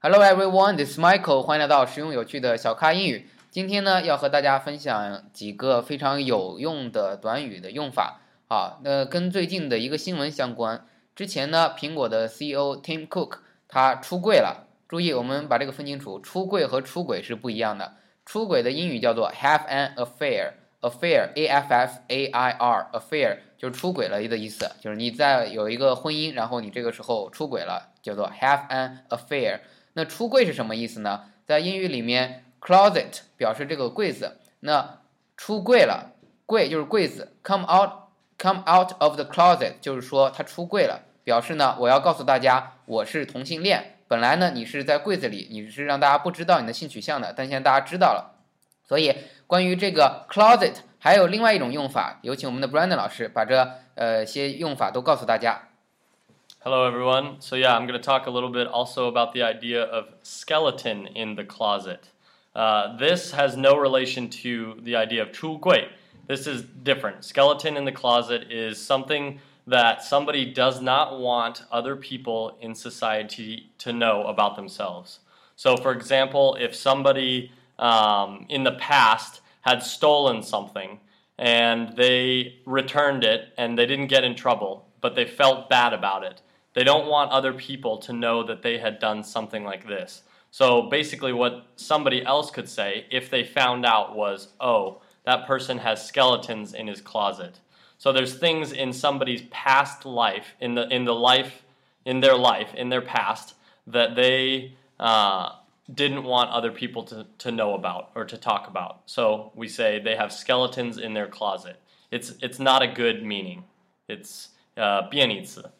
Hello everyone, this is Michael. 欢迎来到实用有趣的小咖英语。今天呢，要和大家分享几个非常有用的短语的用法。啊，那跟最近的一个新闻相关。之前呢，苹果的 CEO Tim Cook 他出柜了。注意，我们把这个分清楚，出柜和出轨是不一样的。出轨的英语叫做 have an affair，affair a f f a i r，affair 就是出轨了的意思，就是你在有一个婚姻，然后你这个时候出轨了，叫做 have an affair。那出柜是什么意思呢？在英语里面，closet 表示这个柜子，那出柜了，柜就是柜子，come out。Come out of the closet，就是说他出柜了，表示呢，我要告诉大家我是同性恋。本来呢，你是在柜子里，你是让大家不知道你的性取向的，但现在大家知道了。所以关于这个 closet 还有另外一种用法，有请我们的 Brandon 老师把这呃些用法都告诉大家。Hello everyone. So yeah, I'm going to talk a little bit also about the idea of skeleton in the closet. Uh, this has no relation to the idea of 出柜。this is different. Skeleton in the closet is something that somebody does not want other people in society to know about themselves. So, for example, if somebody um, in the past had stolen something and they returned it and they didn't get in trouble, but they felt bad about it, they don't want other people to know that they had done something like this. So, basically, what somebody else could say if they found out was, oh, that person has skeletons in his closet. So there's things in somebody's past life, in the in the life, in their life, in their past, that they uh, didn't want other people to, to know about or to talk about. So we say they have skeletons in their closet. It's it's not a good meaning. It's 呃贬义词。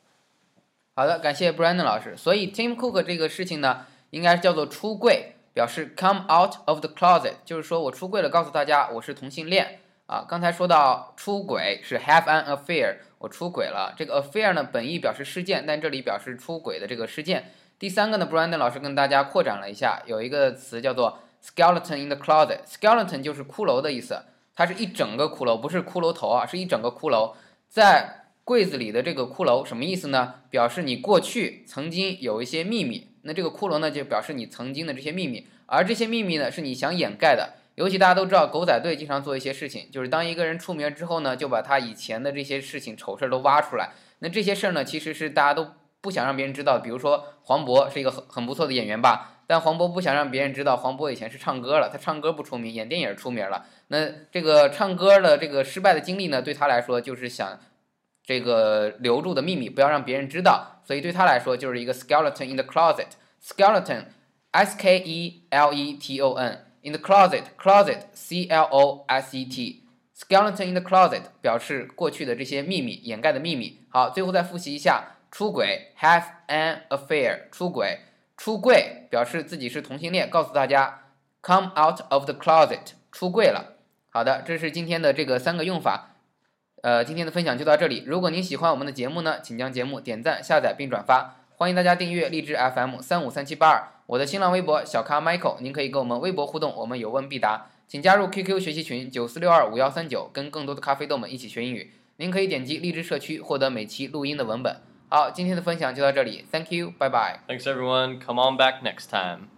好的，感谢 Brandon 老师。所以 Tim Cook 这个事情呢，应该叫做出柜。表示 come out of the closet，就是说我出柜了，告诉大家我是同性恋啊。刚才说到出轨是 have an affair，我出轨了。这个 affair 呢，本意表示事件，但这里表示出轨的这个事件。 第三个呢，Brandon 老师跟大家扩展了一下，有一个词叫做 skeleton in the closet。skeleton 就是骷髅的意思，它是一整个骷髅，不是骷髅头啊，是一整个骷髅在柜子里的这个骷髅什么意思呢？表示你过去曾经有一些秘密。那这个骷髅呢，就表示你曾经的这些秘密，而这些秘密呢，是你想掩盖的。尤其大家都知道，狗仔队经常做一些事情，就是当一个人出名之后呢，就把他以前的这些事情、丑事都挖出来。那这些事儿呢，其实是大家都不想让别人知道。比如说黄渤是一个很很不错的演员吧，但黄渤不想让别人知道，黄渤以前是唱歌了，他唱歌不出名，演电影出名了。那这个唱歌的这个失败的经历呢，对他来说就是想这个留住的秘密，不要让别人知道。所以对他来说就是一个 skeleton in the closet。skeleton, S K E L E T O N, in the closet, closet, C L O S E T, skeleton in the closet 表示过去的这些秘密，掩盖的秘密。好，最后再复习一下，出轨，have an affair，出轨，出柜表示自己是同性恋，告诉大家，come out of the closet，出柜了。好的，这是今天的这个三个用法。呃，今天的分享就到这里。如果您喜欢我们的节目呢，请将节目点赞、下载并转发。欢迎大家订阅荔枝 FM 三五三七八二，我的新浪微博小咖 Michael，您可以跟我们微博互动，我们有问必答。请加入 QQ 学习群九四六二五幺三九，跟更多的咖啡豆们一起学英语。您可以点击荔枝社区获得每期录音的文本。好，今天的分享就到这里，Thank you，拜拜。Thanks everyone. Come on back next time.